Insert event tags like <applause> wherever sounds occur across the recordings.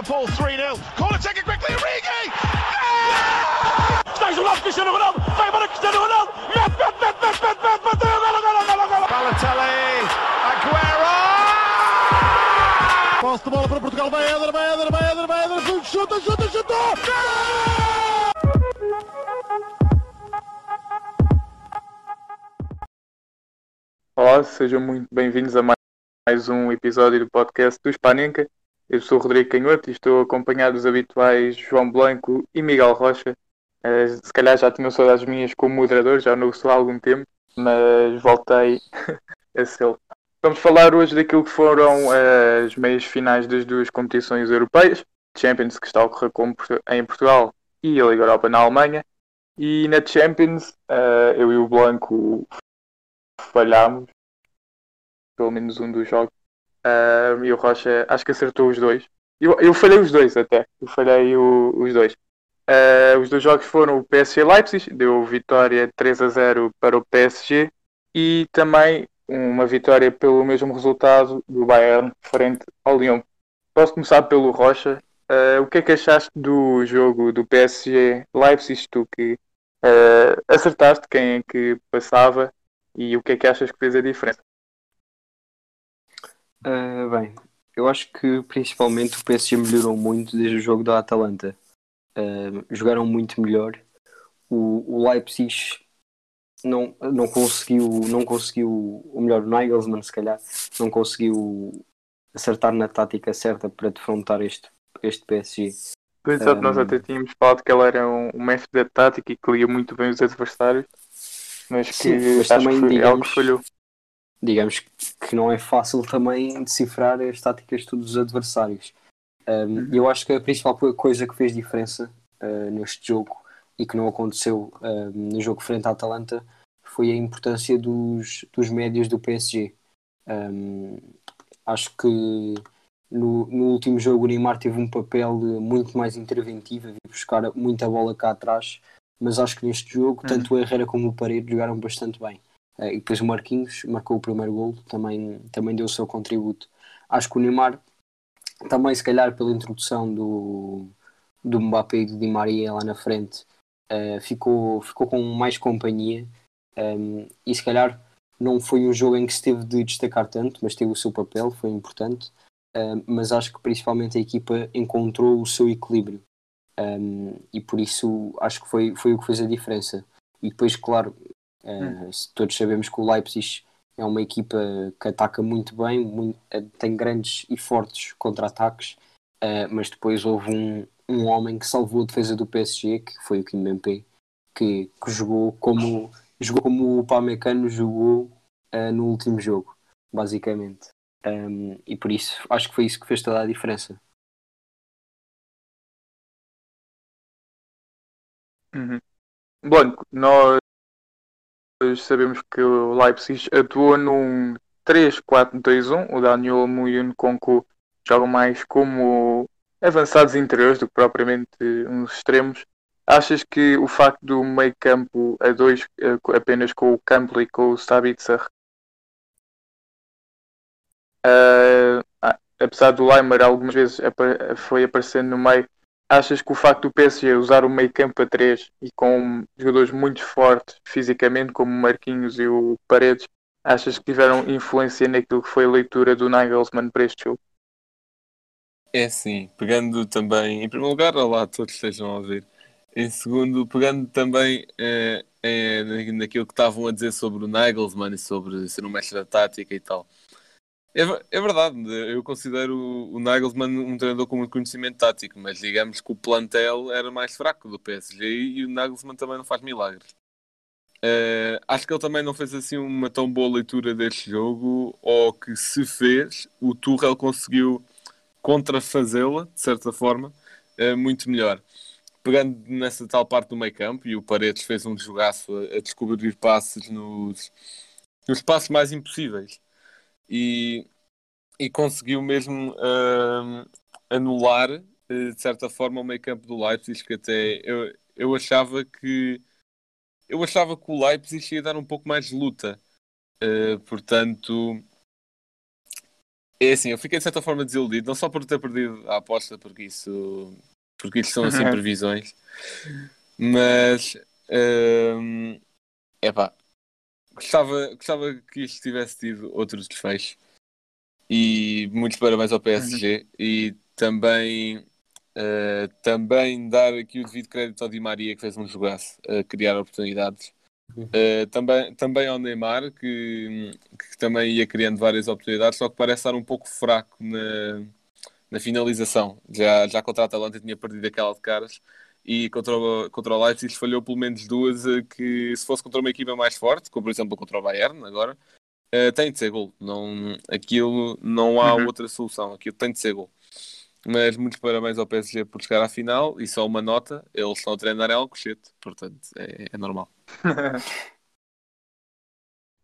Liverpool 3-0. Corner taken quickly, Origi! Stays aloft Cristiano Ronaldo. Vai para Cristiano Ronaldo. Met, met, met, met, met, met, met. Golo, golo, golo, golo. Balotelli. Aguero! Posse de bola para Portugal, vai Éder, vai Éder, vai Éder, vai Éder, chuta, chuta, chuta! Olá, sejam muito bem-vindos a mais um episódio do podcast do Spanenka. Eu sou o Rodrigo Canhoto e estou acompanhado dos habituais João Blanco e Miguel Rocha. Eh, se calhar já tinham saudades minhas como moderador, já não sou há algum tempo, mas voltei <laughs> a ser. Vamos falar hoje daquilo que foram eh, as meias finais das duas competições europeias, Champions que está a ocorrer em Portugal e a Liga Europa na Alemanha. E na Champions, eh, eu e o Blanco falhámos, pelo menos um dos jogos. Ah, e o Rocha acho que acertou os dois. Eu, eu falhei os dois até. Eu falhei o- os dois. Ah, os dois jogos foram o PSG Leipzig, deu vitória 3 a 0 para o PSG e também uma vitória pelo mesmo resultado do Bayern frente ao Lyon. Posso começar pelo Rocha. Ah, o que é que achaste do jogo do PSG Leipzig? Tu que ah, acertaste quem é que passava e o que é que achas que fez a diferença? Ah, bem, eu acho que principalmente o PSG melhorou muito desde o jogo da Atalanta. Ah, jogaram muito melhor. O, o Leipzig não, não conseguiu, não conseguiu, o melhor, o Nagelsmann se calhar, não conseguiu acertar na tática certa para defrontar este, este PSG. Pois é, nós Um, até tínhamos falado que ele era um, um mestre da tática e que lia muito bem os adversários, mas que Sim, mas acho também, que foi algo digamos, que falhou. Digamos que não é fácil também decifrar as táticas de todos os adversários. Um, Uhum. Eu acho que a principal co- coisa que fez diferença uh, neste jogo e que não aconteceu um, no jogo frente à Atalanta foi a importância dos, dos médios do PSG. Um, acho que no, no último jogo o Neymar teve um papel uh, muito mais interventivo, a vir buscar muita bola cá atrás, mas acho que neste jogo Uhum. tanto o Herrera como o Paredes jogaram bastante bem. Eh, E depois o Marquinhos marcou o primeiro gol, também, também deu o seu contributo. Acho que o Neymar, também se calhar pela introdução do, do Mbappé e do Di Maria lá na frente, eh, ficou, ficou com mais companhia um, e se calhar não foi um jogo em que se teve de destacar tanto, mas teve o seu papel, foi importante. Um, mas acho que principalmente a equipa encontrou o seu equilíbrio um, e por isso acho que foi, foi o que fez a diferença. E depois, claro, uh, se todos sabemos que o Leipzig é uma equipa que ataca muito bem, muito- eh, tem grandes e fortes contra-ataques, eh, mas depois houve um, um homem que salvou a defesa do PSG, que foi o Kimpembe, que, que jogou como jogou como o Pamecano jogou eh, no último jogo, basicamente. Um, e por isso acho que foi isso que fez toda a diferença. Uhum. Blanco, nós sabemos que o Leipzig atuou num 3-4-2-1, o Daniel Olmo o Nkunku jogam mais como avançados interiores do que propriamente uns extremos. Achas que o facto do meio campo a dois, eh, apenas com o Campbell e com o Sabitzer, ah, apesar do Leimer algumas vezes foi aparecendo no meio, achas que o facto do PSG usar o meio campo a 3 e com jogadores muito fortes fisicamente, como o Marquinhos e o Paredes, achas que tiveram influência naquilo que foi a leitura do Nagelsmann para este jogo? É sim, pegando também, em primeiro lugar, olá a todos estejam a ouvir. Em segundo, pegando também eh, na- naquilo que estavam a dizer sobre o Nagelsmann e sobre ser um mestre da tática e tal. É, é verdade, eu considero o, Nagelsmann um treinador com muito conhecimento tático, mas digamos que o plantel era mais fraco do PSG e o Nagelsmann também não faz milagres. Eh, acho que ele também não fez assim uma tão boa leitura deste jogo, ou que se fez, o Tuchel conseguiu contrafazê-la, de certa forma, eh, muito melhor. Pegando nessa tal parte do meio campo, e o Paredes fez um jogaço a, a descobrir passes nos, nos passos mais impossíveis. E, e conseguiu mesmo ahm, anular, eh, de certa forma, o meio campo do Leipzig, que até eu, eu achava que eu achava que o Leipzig ia dar um pouco mais de luta. Eh, portanto, É assim, eu fiquei de certa forma desiludido, não só por ter perdido a aposta, porque isso, porque isso são assim <laughs> previsões, mas hum, epá, gostava, gostava que isto tivesse tido outros desfechos e muitos parabéns ao PSG e também, eh, também dar aqui o devido crédito ao Di Maria que fez um jogaço a criar oportunidades. Uh, também, também ao Neymar, que, que também ia criando várias oportunidades, só que parece estar um pouco fraco na, na finalização. Já, já contra a Atalanta tinha perdido aquela de caras e contra o, contra o Leipzig falhou pelo menos duas uh, que se fosse contra uma equipa mais forte, como por exemplo contra o Bayern agora, uh, tem de ser gol. Não, aquilo não há Uhum. outra solução, aquilo tem de ser gol. Mas muitos parabéns ao PSG por chegar à final e só uma nota, eles estão a treinar em Alcochete, portanto é, é normal. <laughs>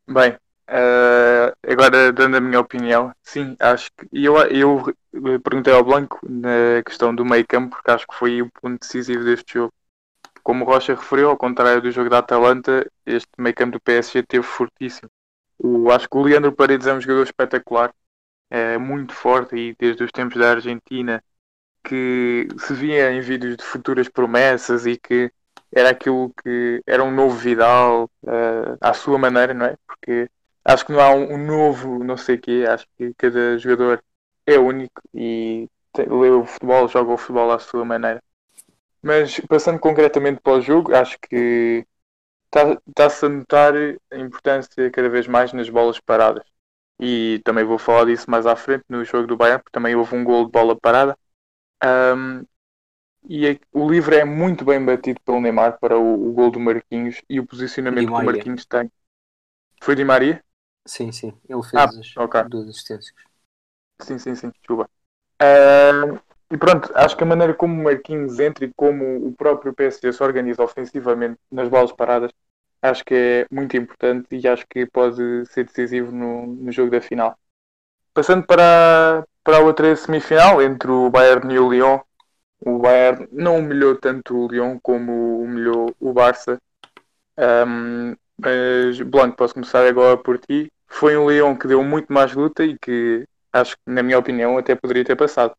Bem, eh, agora dando a minha opinião, sim, acho que eu, eu perguntei ao Blanco na questão do meio campo, porque acho que foi o ponto decisivo deste jogo. Como o Rocha referiu, ao contrário do jogo da Atalanta, este meio campo do PSG teve fortíssimo. O, acho que o Leandro Paredes é um jogador espetacular, é muito forte e desde os tempos da Argentina que se via em vídeos de futuras promessas e que era aquilo que era um novo Vidal eh, à sua maneira, não é? Porque acho que não há um, um novo não sei quê, acho que cada jogador é único e tem- lê o futebol, joga o futebol à sua maneira. Mas passando concretamente para o jogo, acho que está- está-se a notar a importância cada vez mais nas bolas paradas. E também vou falar disso mais à frente no jogo do Bayern, porque também houve um gol de bola parada. Ahm, e é- o livre é muito bem batido pelo Neymar para o, o gol do Marquinhos e o posicionamento que o. Marquinhos tem. Foi Di Maria? Sim, sim. Ele fez Ah, as ok. duas assistências. Sim, sim, sim, desculpa. Ahm, e pronto, acho que a maneira como o Marquinhos entra e como o próprio PSG se organiza ofensivamente nas bolas paradas, acho que é muito importante e acho que pode ser decisivo no, no jogo da final. Passando para, a- para a outra semifinal, entre o Bayern e o Lyon, o Bayern não humilhou tanto o Lyon como humilhou o Barça. Ahm, mas, Blanco, posso começar agora por ti. Foi um Lyon que deu muito mais luta e que acho que, na minha opinião, até poderia ter passado.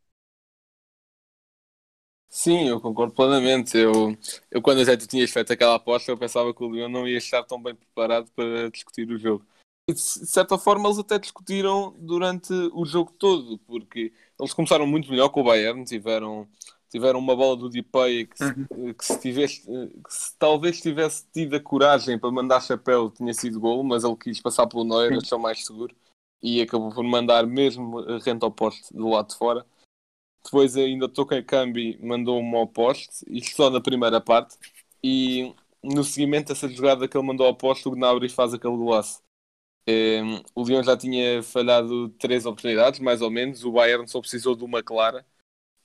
Sim, eu concordo plenamente. Eu, eu quando até tu tinhas feito aquela aposta, eu pensava que o Lyon não ia estar tão bem preparado para discutir o jogo. E de certa forma eles até discutiram durante o jogo todo, porque eles começaram muito melhor com o Bayern, tiveram, tiveram uma bola do Depay que, se, que, se tivesse, que se talvez tivesse tido a coragem para mandar chapéu tinha sido gol, mas ele quis passar pelo Neuer, achou mais seguro e acabou por mandar mesmo rente ao poste do lado de fora. Depois ainda Token Cambi mandou um ao poste, isto só na primeira parte. E no seguimento dessa jogada que ele mandou ao poste, o Gnabry faz aquele golaço. Um, o Lyon já tinha falhado três oportunidades, mais ou menos. O Bayern só precisou de uma clara.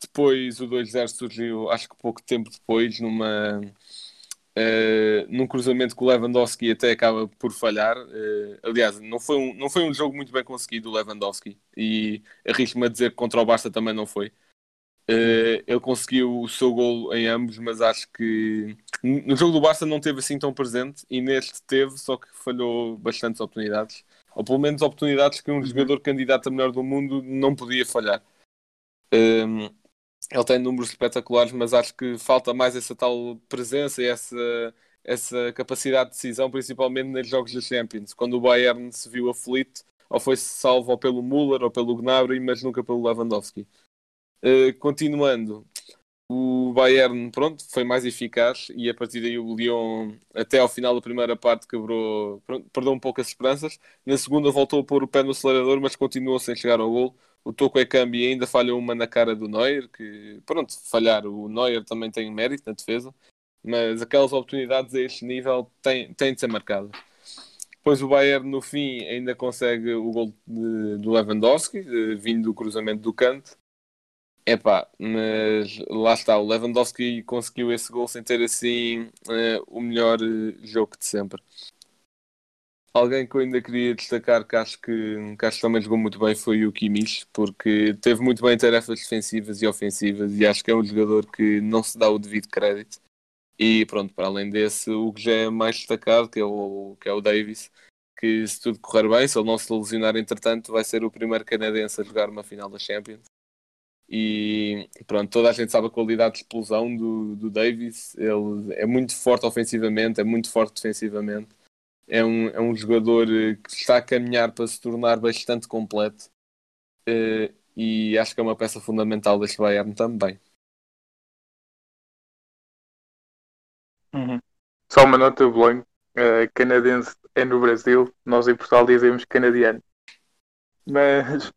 Depois o 2-0 surgiu, acho que pouco tempo depois, numa, uh, num cruzamento que o Lewandowski até acaba por falhar. Uh, aliás, não foi, um, não foi um jogo muito bem conseguido o Lewandowski. E arrisco-me a dizer que contra o Barça também não foi. Uh, ele conseguiu o seu gol em ambos, mas acho que no jogo do Barça não teve assim tão presente e neste teve, só que falhou bastantes oportunidades, ou pelo menos oportunidades que um jogador candidato a melhor do mundo não podia falhar. Um, ele tem números espetaculares, mas acho que falta mais essa tal presença e essa, essa capacidade de decisão, principalmente nos jogos da Champions, quando o Bayern se viu aflito, ou foi salvo pelo Müller ou pelo Gnabry, mas nunca pelo Lewandowski. Uh, continuando, o Bayern pronto, foi mais eficaz e a partir daí o Lyon, até ao final da primeira parte, quebrou, perdeu um pouco as esperanças. Na segunda voltou a pôr o pé no acelerador, mas continuou sem chegar ao gol. O Toco Ekambi ainda falhou uma na cara do Neuer, que pronto, falhar o Neuer também tem mérito na defesa, mas aquelas oportunidades a este nível têm, têm de ser marcadas. Depois o Bayern no fim ainda consegue o gol do Lewandowski, de, vindo do cruzamento do canto. Epá, mas lá está, o Lewandowski conseguiu esse gol sem ter assim uh, o melhor uh, jogo de sempre. Alguém que eu ainda queria destacar que acho que, que acho que também jogou muito bem foi o Kimmich, porque teve muito bem tarefas defensivas e ofensivas e acho que é um jogador que não se dá o devido crédito. E pronto, para além desse, o que já é mais destacado, que é o, que é o Davis, que se tudo correr bem, se ele não se lesionar entretanto, vai ser o primeiro canadense a jogar uma final da Champions. E pronto, toda a gente sabe a qualidade de explosão do, do Davis. Ele é muito forte ofensivamente, é muito forte defensivamente. É um, é um jogador eh, que está a caminhar para se tornar bastante completo. Eh, e acho que é uma peça fundamental deste Bayern também. Uhum. Só uma nota, Bolonho. Uh, canadense é no Brasil, nós em Portugal dizemos canadiano. Mas,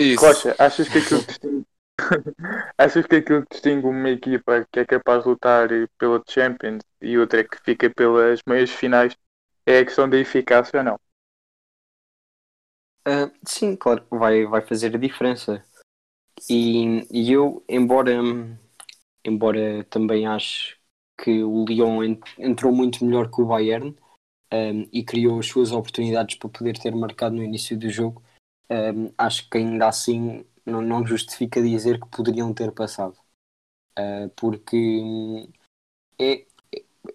Isso. Rocha, achas que aquilo que distingue, <laughs> achas que aquilo que distingue uma equipa que é capaz de lutar pela Champions e outra que fica pelas meias finais é a questão da eficácia ou não? Ah, sim, claro, vai, vai fazer a diferença. E, e eu, embora, embora também acho que o Lyon en- entrou muito melhor que o Bayern um, e criou as suas oportunidades para poder ter marcado no início do jogo, um, acho que ainda assim não, não justifica dizer que poderiam ter passado. Uh, porque é,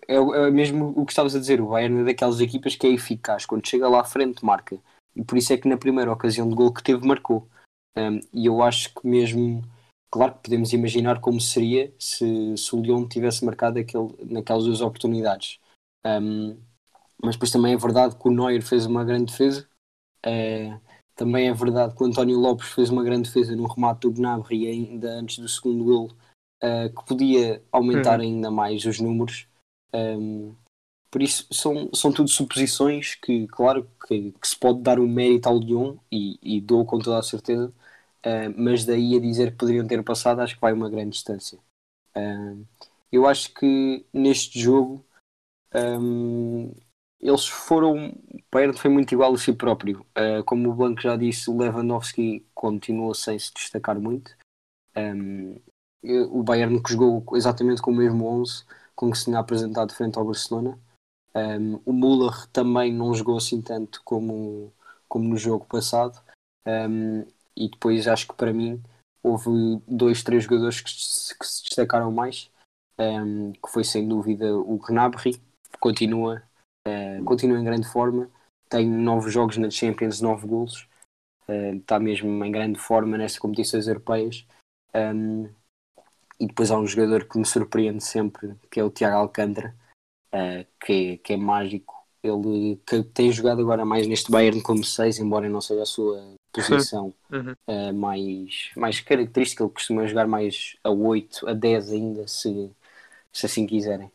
é, é mesmo o que estavas a dizer, o Bayern é daquelas equipas que é eficaz, quando chega lá à frente marca e por isso é que na primeira ocasião de gol que teve marcou. Um, e eu acho que mesmo, claro que podemos imaginar como seria se, se o Lyon tivesse marcado aquele, naquelas duas oportunidades. Um, mas depois também é verdade que o Neuer fez uma grande defesa. Uh, também é verdade que o António Lopes fez uma grande defesa no remate do Gnabry ainda antes do segundo gol, uh, que podia aumentar Uhum. ainda mais os números. Um, por isso, são, são tudo suposições que, claro, que, que se pode dar o mérito ao Lyon e, e dou com toda a certeza, uh, mas daí a dizer que poderiam ter passado, acho que vai uma grande distância. Uh, eu acho que neste jogo um, eles foram. O Bayern foi muito igual a si próprio. Uh, como o Blanco já disse, o Lewandowski continuou sem se destacar muito. Um, o Bayern que jogou exatamente com o mesmo 11 com que se tinha apresentado frente ao Barcelona. Um, o Müller também não jogou assim tanto como, como no jogo passado. Um, e depois acho que para mim houve dois, três jogadores que se, que se destacaram mais, um, que foi sem dúvida o Gnabry, continua, uh, continua em grande forma, tem nove jogos na Champions, nove golos, uh, está mesmo em grande forma nestas competições europeias. Um, e depois há um jogador que me surpreende sempre, que é o Tiago Alcântara, uh, que, que é mágico. Ele que tem jogado agora mais neste Bayern como 6, embora não seja a sua posição <laughs> Uhum. uh, mais, mais característica. Ele costuma jogar mais a 8, a 10 ainda, se, se assim quiserem.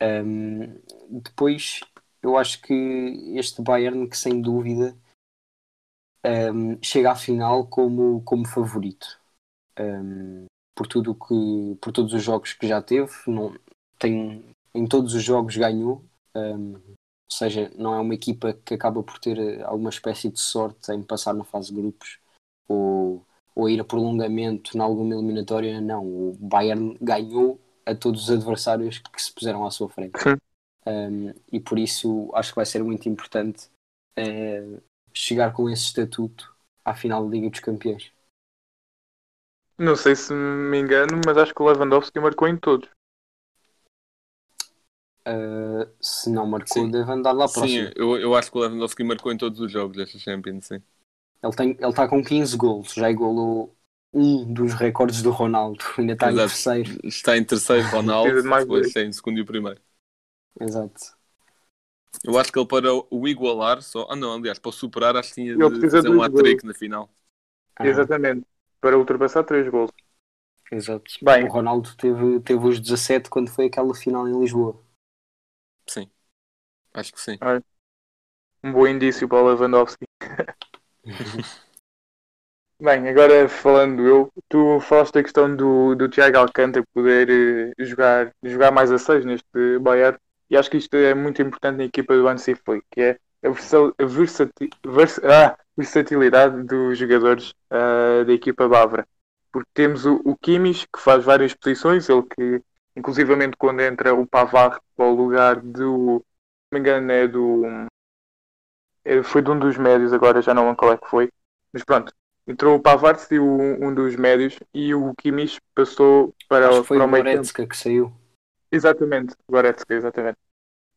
Um, depois, eu acho que este Bayern, que sem dúvida um, chega à final como, como favorito. Um, por tudo que por todos os jogos que já teve não tem em todos os jogos ganhou um, ou seja não é uma equipa que acaba por ter alguma espécie de sorte em passar na fase de grupos ou, ou ir a prolongamento em alguma eliminatória não. O Bayern ganhou a todos os adversários que se puseram à sua frente. Um, e por isso acho que vai ser muito importante uh, chegar com esse estatuto à final da Liga dos Campeões Não sei se me engano, mas acho que o Lewandowski marcou em todos. Uh, se não marcou, Sim. deve andar lá Sim, próximo. eu, eu acho que o Lewandowski marcou em todos os jogos desta Champions, sim. Ele tem- ele está com 15 golos, já igualou um dos recordes do Ronaldo, <laughs> ainda está em terceiro. Está em terceiro Ronaldo, depois em segundo e o primeiro. Exato. Eu acho que ele para o igualar, só. Ah não, aliás, para o superar, acho que tinha Ele de fazer um hat-trick na final. Ah, Exatamente. Para ultrapassar três gols. Exato. Bem. O Ronaldo teve, teve os 17 quando foi aquela final em Lisboa. Sim. Acho que sim. Um bom indício para o Lewandowski. <laughs> Bem, agora falando eu, tu falaste da questão do, do Tiago Alcântara poder eh, jogar, jogar mais a 6 neste Bayern e acho que isto é muito importante na equipa do Hansi Flick, que é a, versa- a versati- vers- ah, versatilidade dos jogadores ah, da equipa bávara. Porque temos o, o Kimmich, que faz várias posições, ele que, inclusivamente quando entra o Pavard para o lugar do, se me engano, é do é, foi de um dos médios, agora já não lembro qual é que foi. Mas pronto, entrou o Pavard, saiu um, um dos médios e o Kimmich passou para, Acho o- foi para o o meio campo. Goretzka que saiu. Exatamente, Goretzka, exatamente.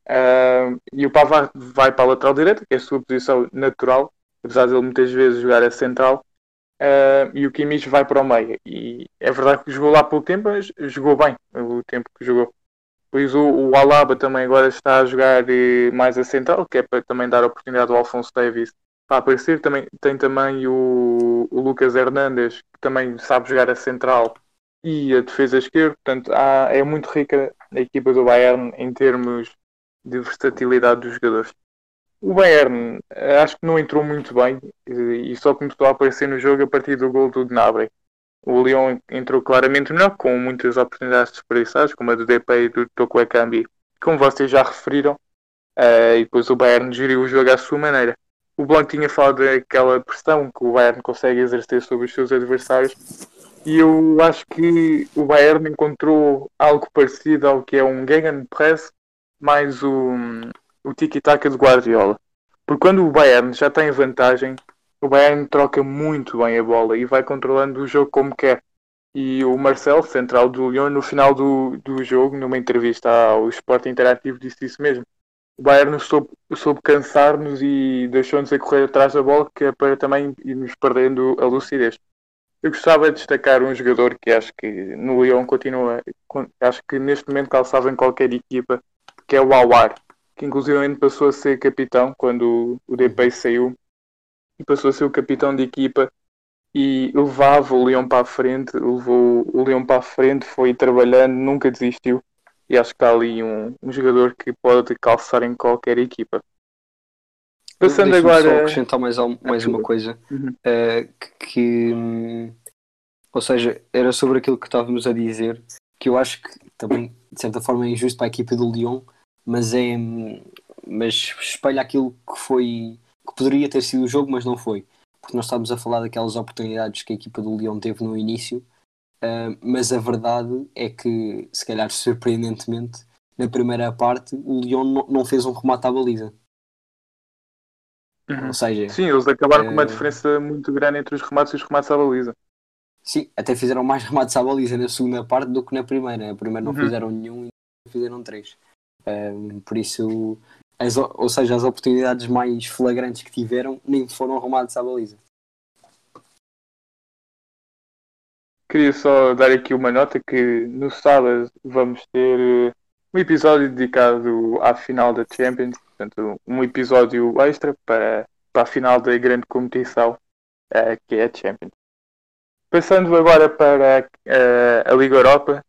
Uh, e o Pavard vai para a lateral direita, que é a sua posição natural, apesar de ele muitas vezes jogar a central. Uh, e o Kimmich vai para o meio. E é verdade que jogou lá pelo tempo, mas jogou bem o tempo que jogou. Pois o, o Alaba também agora está a jogar eh, mais a central, que é para também dar oportunidade ao Alfonso Davis para aparecer. Também, tem também o, o Lucas Hernandes, que também sabe jogar a central e a defesa esquerda. Portanto, há, é muito rica a equipa do Bayern em termos de versatilidade dos jogadores. O Bayern eh, acho que não entrou muito bem e só começou a aparecer no jogo a partir do gol do Gnabry. O Lyon entrou claramente melhor, com muitas oportunidades desperdiçadas, como a do DP e do Toko Ekambi, como vocês já referiram, uh, e depois o Bayern geriu o jogo à sua maneira. O Blanco tinha falado daquela pressão que o Bayern consegue exercer sobre os seus adversários, e eu acho que o Bayern encontrou algo parecido ao que é um Gegenpress mais o, o tiki-taka de Guardiola. Porque quando o Bayern já tem vantagem, o Bayern troca muito bem a bola e vai controlando o jogo como quer. E o Marcel, central do Lyon, no final do, do jogo, numa entrevista ao Esporte Interativo, disse isso mesmo. O Bayern soube, soube cansar-nos e deixou-nos a correr atrás da bola, que é para também irmos perdendo a lucidez. Eu gostava de destacar um jogador que acho que no Lyon continua, acho que neste momento calçava em qualquer equipa, que é o Awar, que inclusive passou a ser capitão quando o DP saiu e passou a ser o capitão de equipa e levava o Leão para a frente, levou o Leão para a frente, foi trabalhando, nunca desistiu e acho que está ali um, um jogador que pode calçar em qualquer equipa. Passando agora. Só acrescentar mais, mais uma coisa uhum. uh, que, que, ou seja, era sobre aquilo que estávamos a dizer, que eu acho que também de certa forma é injusto para a equipa do Lyon, mas é mas espelha aquilo que foi que poderia ter sido o jogo, mas não foi. Porque nós estávamos a falar daquelas oportunidades que a equipa do Lyon teve no início, uh, mas a verdade é que, se calhar surpreendentemente, na primeira parte, o Lyon não, fez um remate à baliza. Uhum. Ou seja, sim, eles acabaram uh, com uma diferença muito grande entre os remates e os remates à baliza. Sim, até fizeram mais remates à baliza na segunda parte do que na primeira. Na primeira não uhum. fizeram nenhum e fizeram três. Por isso, as, ou seja, as oportunidades mais flagrantes que tiveram nem foram arrumadas à baliza. Queria só dar aqui uma nota que no sábado vamos ter eh, um episódio dedicado à final da Champions, portanto um episódio extra para, para a final da grande competição uh, que é a Champions. Passando agora para uh, a Liga Europa,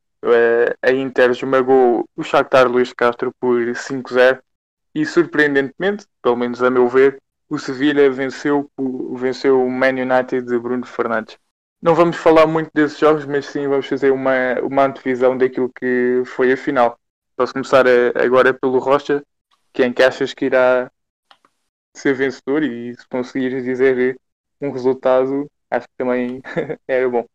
a Inter esmagou o Shakhtar Luís Castro por 5-0 e surpreendentemente, pelo menos a meu ver, o Sevilha venceu, venceu o Man United de Bruno Fernandes. Não vamos falar muito desses jogos, mas sim vamos fazer uma, uma antevisão daquilo que foi a final. Posso começar a, agora pelo Rocha, quem que achas que irá ser vencedor e se conseguires dizer um resultado, acho que também <laughs> era bom.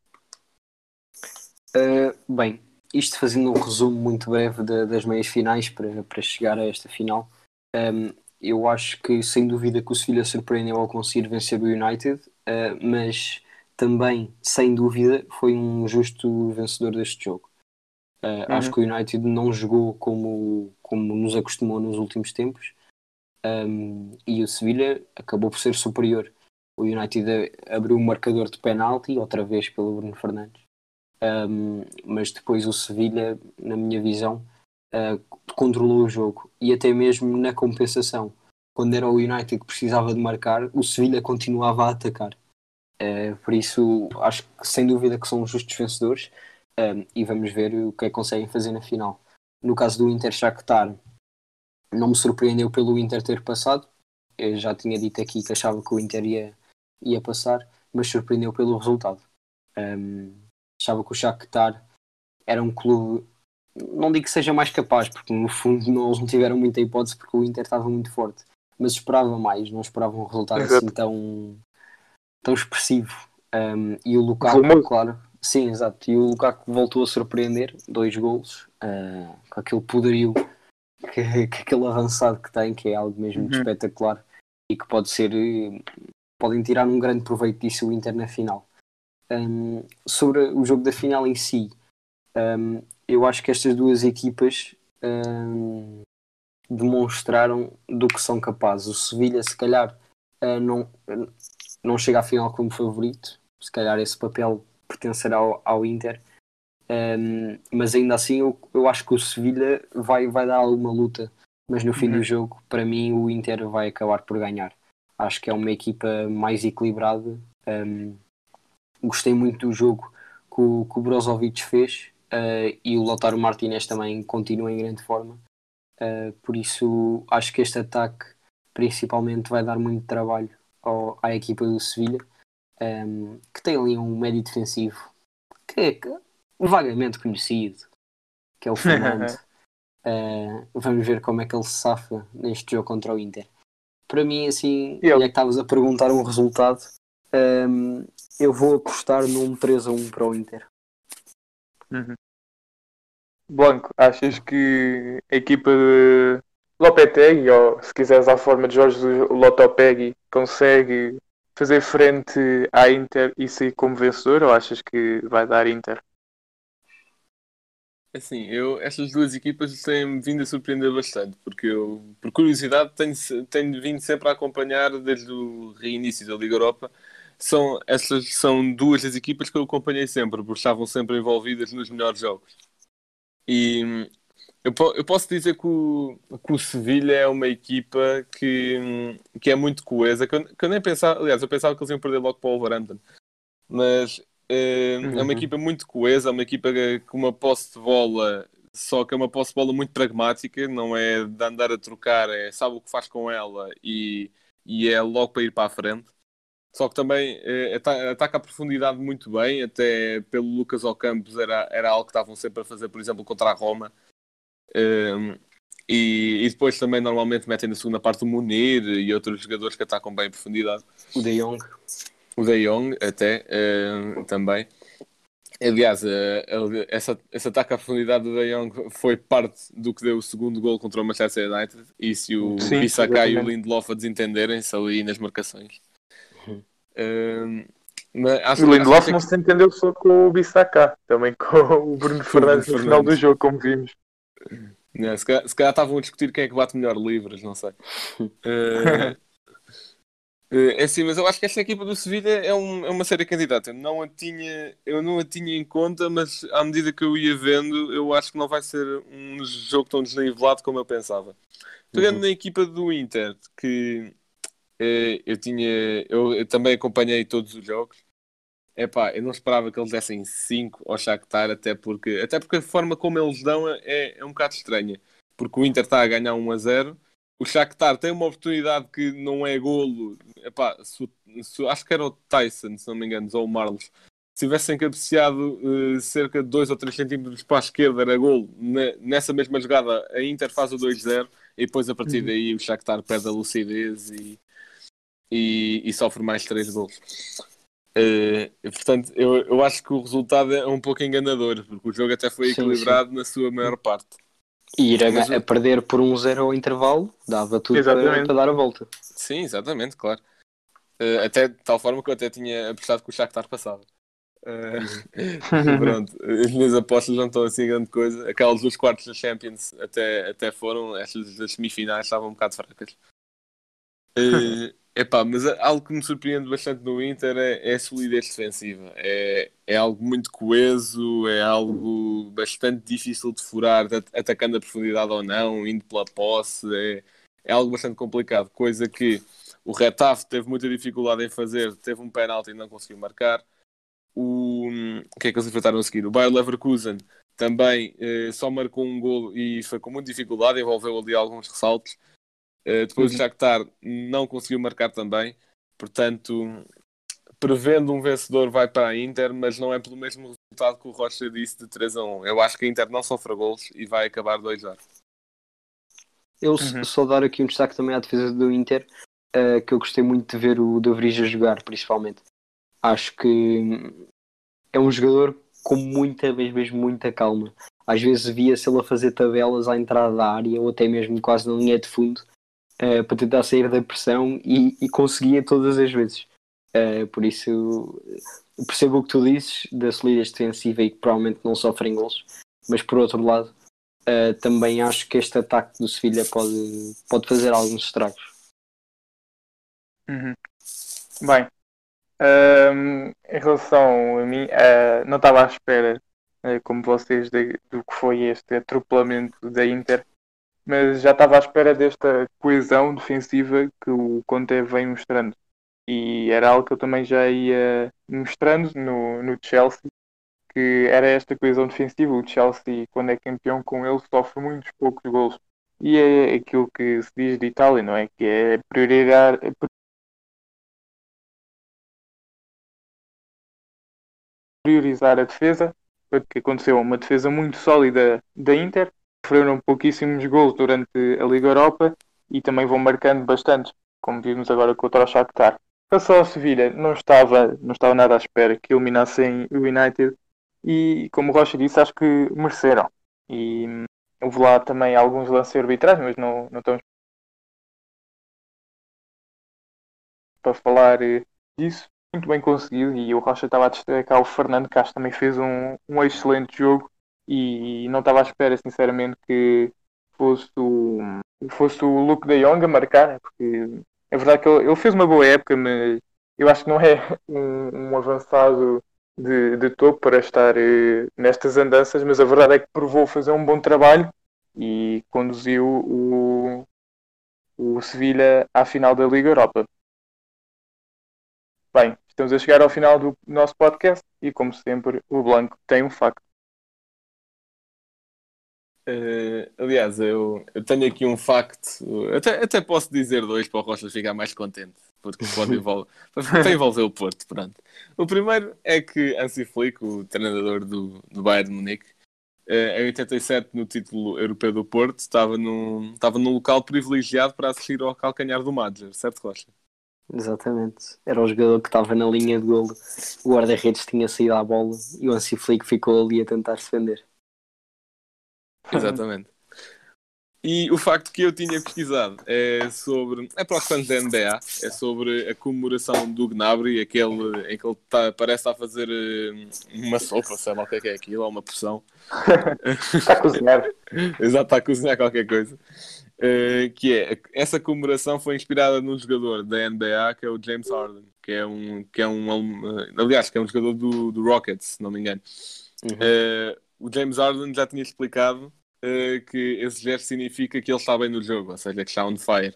Uh, bem, isto fazendo um resumo muito breve de, das meias finais para, para chegar a esta final. Um, eu acho que sem dúvida que o Sevilha surpreendeu ao conseguir vencer o United, uh, mas também, sem dúvida, foi um justo vencedor deste jogo. Uh, uhum. Acho que o United não jogou como, como nos acostumou nos últimos tempos um, e o Sevilha acabou por ser superior. O United abriu um marcador de penalti, outra vez pelo Bruno Fernandes, um, mas depois o Sevilha, na minha visão, uh, controlou o jogo e até mesmo na compensação. Quando era o United que precisava de marcar, o Sevilha continuava a atacar. Uh, por isso, acho que sem dúvida que são justos vencedores um, e vamos ver o que é que conseguem fazer na final. No caso do Inter Shakhtar, não me surpreendeu pelo Inter ter passado. Eu já tinha dito aqui que achava que o Inter ia, ia passar, mas surpreendeu pelo resultado. Um, achava que o Shakhtar era um clube não digo que seja mais capaz, porque no fundo não, eles não tiveram muita hipótese porque o Inter estava muito forte, mas esperava mais, não esperava um resultado exato. assim tão, tão expressivo. Um, e o Lukaku, Como? claro, sim, exato. E o Lukaku voltou a surpreender, dois gols, uh, com aquele poderio que, que, aquele avançado que tem, que é algo mesmo uhum. espetacular e que pode ser, podem tirar um grande proveito disso o Inter na final. Um, sobre o jogo da final em si, um, eu acho que estas duas equipas um, demonstraram do que são capazes. O Sevilha, se calhar, uh, não, não chega à final como favorito, se calhar esse papel pertencerá ao, ao Inter. Um, mas ainda assim, eu, eu acho que o Sevilha vai, vai dar alguma luta. Mas no fim Uhum. do jogo, para mim, o Inter vai acabar por ganhar. Acho que é uma equipa mais equilibrada. Um, gostei muito do jogo que o, que o Brozovic fez uh, e o Lautaro Martinez também continua em grande forma. Uh, por isso, acho que este ataque principalmente vai dar muito trabalho ao, à equipa do Sevilha, um, que tem ali um médio defensivo que é que- vagamente conhecido, que é o Fernando. Uh, <laughs> vamos ver como é que ele se safa neste jogo contra o Inter. Para mim, assim, eu? já que estavas a perguntar um resultado, um, eu vou apostar num 3 a 1 para o Inter. Blanco, achas que a equipa de Lopetegui, ou se quiseres à forma de Jorge Lotopegui, consegue fazer frente à Inter e sair como vencedor, ou achas que vai dar Inter? Assim, eu, estas duas equipas têm-me vindo a surpreender bastante, porque eu, por curiosidade, tenho, tenho vindo sempre a acompanhar desde o reinício da Liga Europa. São, estas são duas das equipas que eu acompanhei sempre, porque estavam sempre envolvidas nos melhores jogos. E hum, eu, eu posso dizer que o, que o Sevilha é uma equipa que, hum, que é muito coesa, que eu, que eu nem pensava, aliás, eu pensava que eles iam perder logo para o Wolverhampton. Mas eh, é uma Uhum. equipa muito coesa, é uma equipa com uma posse de bola, só que é uma posse de bola muito pragmática, não é de andar a trocar, é sabe o que faz com ela e, e é logo para ir para a frente. Só que também eh, ata- ataca a profundidade muito bem, até pelo Lucas Ocampos era, era algo que estavam sempre a fazer, por exemplo, contra a Roma. Um, e, e depois também normalmente metem na segunda parte o Munir e outros jogadores que atacam bem em profundidade. O De Jong. O De Jong até eh, também. Aliás, eh, essa, esse ataque à profundidade do De Jong foi parte do que deu o segundo gol contra o Manchester United. E se o Bissaka e o. Lindelof a desentenderem-se ali nas marcações. Uhum. Acho, O Lindelof que- não se entendeu só com o Bissaka, também com o Bruno Fernandes no final do jogo, como vimos. Não, se, calhar, se calhar estavam a discutir quem é que bate melhor livres, não sei. <laughs> Eh, é assim, mas eu acho que esta equipa do Sevilha é, um- é uma séria candidata. Eu não, a tinha, eu não a tinha em conta, mas à medida que eu ia vendo, eu acho que não vai ser um jogo tão desnivelado como eu pensava. Pegando na equipa do Inter, que eu tinha. Eu, eu também acompanhei todos os jogos. Epá, eu não esperava que eles dessem 5 ao Shakhtar, até porque, até porque a forma como eles dão é, é um bocado estranha. Porque o Inter está a ganhar 1 a 0, o Shakhtar tem uma oportunidade que não é golo. Epá, se se acho que era o Tyson, se não me engano, ou o Marlos. Se tivessem cabeceado eh, cerca de 2 ou 3 centímetros para a esquerda, era golo. Ne- nessa mesma jogada, a Inter faz o 2-0 e depois a partir daí o Shakhtar perde a lucidez e, e, e sofre mais 3 golos. Eh, portanto, eu, eu acho que o resultado é um pouco enganador, porque o jogo até foi Sim, equilibrado na sua maior parte. E ir a, Mas a perder por um 0 ao intervalo dava tudo para, para dar a volta. Sim, exatamente, claro. Eh, até de tal forma que eu até tinha apostado que o Shakhtar passava. Eh, <laughs> pronto, as minhas apostas não estão assim grande coisa. Aquelas dos quartos da Champions até, até foram, estas das semifinais estavam um bocado fracas. Eh, epá, mas algo que me surpreende bastante no Inter é, é a solidez defensiva. É, é algo muito coeso, é algo bastante difícil de furar, at- atacando a profundidade ou não, indo pela posse. É, é algo bastante complicado, coisa que o Retaf teve muita dificuldade em fazer, teve um penalti e não conseguiu marcar. O, o que é que eles enfrentaram a seguir? O Bayer Leverkusen também eh, só marcou um golo e foi com muita dificuldade, envolveu ali alguns ressaltos. Eh, depois o Shakhtar não conseguiu marcar também, portanto, prevendo um vencedor vai para a Inter, mas não é pelo mesmo resultado que o Rocha disse de 3 a 1. Eu acho que a Inter não sofre golos e vai acabar 2 a 0. Eu Uhum. só dar aqui um destaque também à defesa do Inter, eh, que eu gostei muito de ver o De Vries a jogar, principalmente. Acho que hum, é um jogador com muita, mas mesmo muita calma. Às vezes via-se ele a fazer tabelas à entrada da área ou até mesmo quase na linha de fundo eh, para tentar sair da pressão e, e conseguia todas as vezes. Eh, por isso eh, percebo o que tu dizes da solidez defensiva e que provavelmente não sofrem gols, mas por outro lado uh, também acho que este ataque do Sevilha pode, pode fazer alguns estragos. Uhum. Bem, um, em relação a mim, uh, não estava à espera, uh, como vocês, de, do que foi este atropelamento da Inter, mas já estava à espera desta coesão defensiva que o Conte vem mostrando. E era algo que eu também já ia mostrando no, no Chelsea, que era esta coesão defensiva. O Chelsea, quando é campeão com ele, sofre muitos poucos gols. E é aquilo que se diz de Itália, não é? Que é priorizar, priorizar a defesa. Foi o que aconteceu. Uma defesa muito sólida da Inter. Sofreram pouquíssimos gols durante a Liga Europa e também vão marcando bastante, como vimos agora com o Shakhtar. Passou ao Sevilha, não estava, não estava nada à espera que eliminassem o United e, como o Rocha disse, acho que mereceram. E hum, houve lá também alguns lances arbitrais, mas não, não estamos para falar eh, disso muito bem conseguido e o Rocha estava a destacar o Fernando Castro também fez um, um excelente jogo e não estava à espera sinceramente que fosse o, fosse o Luke de Jong a marcar porque é verdade que ele, ele, fez uma boa época mas eu acho que não é <laughs> um, um avançado de, de, topo para estar eh, nestas andanças mas a verdade é que provou fazer um bom trabalho e conduziu o, o Sevilha à final da Liga Europa Bem, estamos a chegar ao final do nosso podcast e, como sempre, o Blanco tem um facto. Uh, aliás, eu, eu, tenho aqui um facto, até, até posso dizer dois para o Rocha ficar mais contente, porque pode envolver, <laughs> envolver o Porto. Pronto. O primeiro é que Ansi Flick, o treinador do, do Bayern de Munique, uh, em 87, no título europeu do Porto, estava num, estava num local privilegiado para assistir ao calcanhar do Madger, certo, Rocha? Exatamente. Era o jogador que estava na linha de golo. O guarda-redes tinha saído à bola e o Ansi Flick ficou ali a tentar se defender. <laughs> Exatamente. E o facto que eu tinha pesquisado é sobre. É fãs da NBA, é sobre a comemoração do Gnabry, aquele em que ele tá, parece estar a fazer eh, uma sopa, sei lá o que é, que é aquilo, ou uma porção. está <laughs> a cozinhar. <laughs> Exato, está a cozinhar qualquer coisa. Uh, que é essa comemoração foi inspirada num jogador da NBA que é o James Harden, que é um que é um uh, aliás que é um jogador do, do Rockets, se não me engano. Uhum. Uh, o James Harden já tinha explicado que esse gesto significa que ele está bem no jogo, ou seja, que está on fire.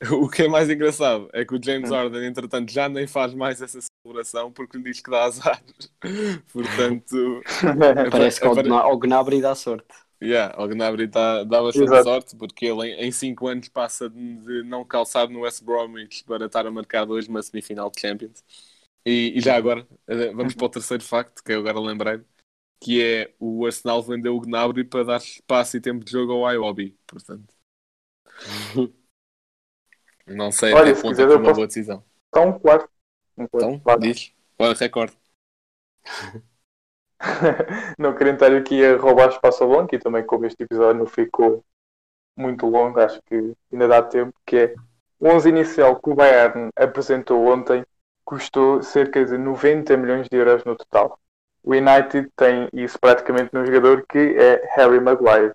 <laughs> O que é mais engraçado é que o James. Harden, entretanto, já nem faz mais essa celebração porque lhe diz que dá azar. <laughs> Portanto, <laughs> parece que ao Gnabry dá sorte. Yeah, o Gnabry tá, dá bastante Exato. sorte porque ele em 5 anos passa de não calçar no West Bromwich para estar a marcar hoje uma semifinal de Champions. E, e, já agora, eh, vamos para o terceiro facto que eu agora lembrei que é o Arsenal vendeu o Gnabry para dar espaço e tempo de jogo ao Iwobi, portanto. <laughs> não sei Olha, até ponto é uma posso... boa decisão. Então, claro. Um então, claro. diz. Olha, recorde. <laughs> não querendo estar aqui a roubar espaço ao longo e também como este episódio não ficou muito longo, acho que ainda dá tempo, que é o 11 inicial que o Bayern apresentou ontem custou cerca de 90 milhões de euros no total. O United tem isso praticamente no jogador que é Harry Maguire.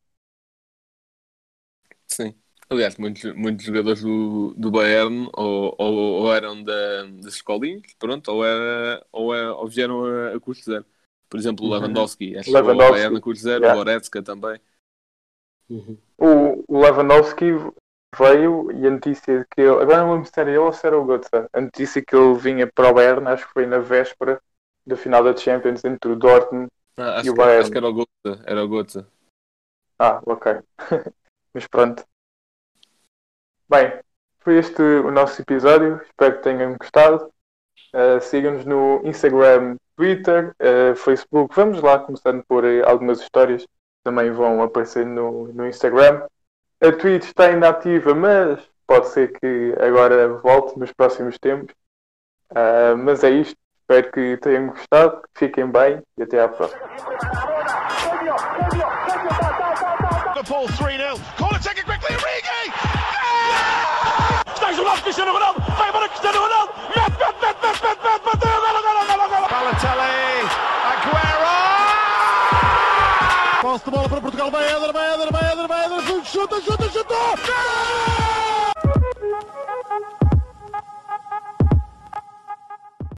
Sim. Aliás, muitos, muitos jogadores do, do Bayern ou, ou, ou eram da, das escolinhas, pronto, ou, era, ou, é, ou vieram a, a custo zero. Por exemplo, o uhum. Lewandowski, acho Lewandowski. Bayern com zero, yeah. o Goretzka também. Uhum. O, o Lewandowski veio e a notícia que ele, agora não lembro se era ele ou se era o Götze, a notícia que ele vinha para o Bayern, acho que foi na véspera da final da Champions entre o Dortmund ah, e o Bayern. Acho que era o Götze, era o Götze. Ah, ok. <laughs> Mas pronto. Bem, foi este o nosso episódio, espero que tenham gostado. Uh, Sigam-nos no Instagram, Twitter, uh, Facebook. Vamos lá, começando por uh, algumas histórias que também vão aparecer no, no Instagram. A Twitch está inativa, mas pode ser que agora volte nos próximos tempos. mas é isto. Espero que tenham gostado, fiquem bem e até à próxima. Liverpool 3-0. Call it, quickly, Origi! Está isolado Cristiano Ronaldo, vai embora Cristiano Ronaldo, mete, mete, mete, mete, mete, mete, bateu, golo, golo, golo, golo. Balotelli, Aguero! Posse de bola para Portugal, vai Eder, vai Eder, chuta, chuta, chutou!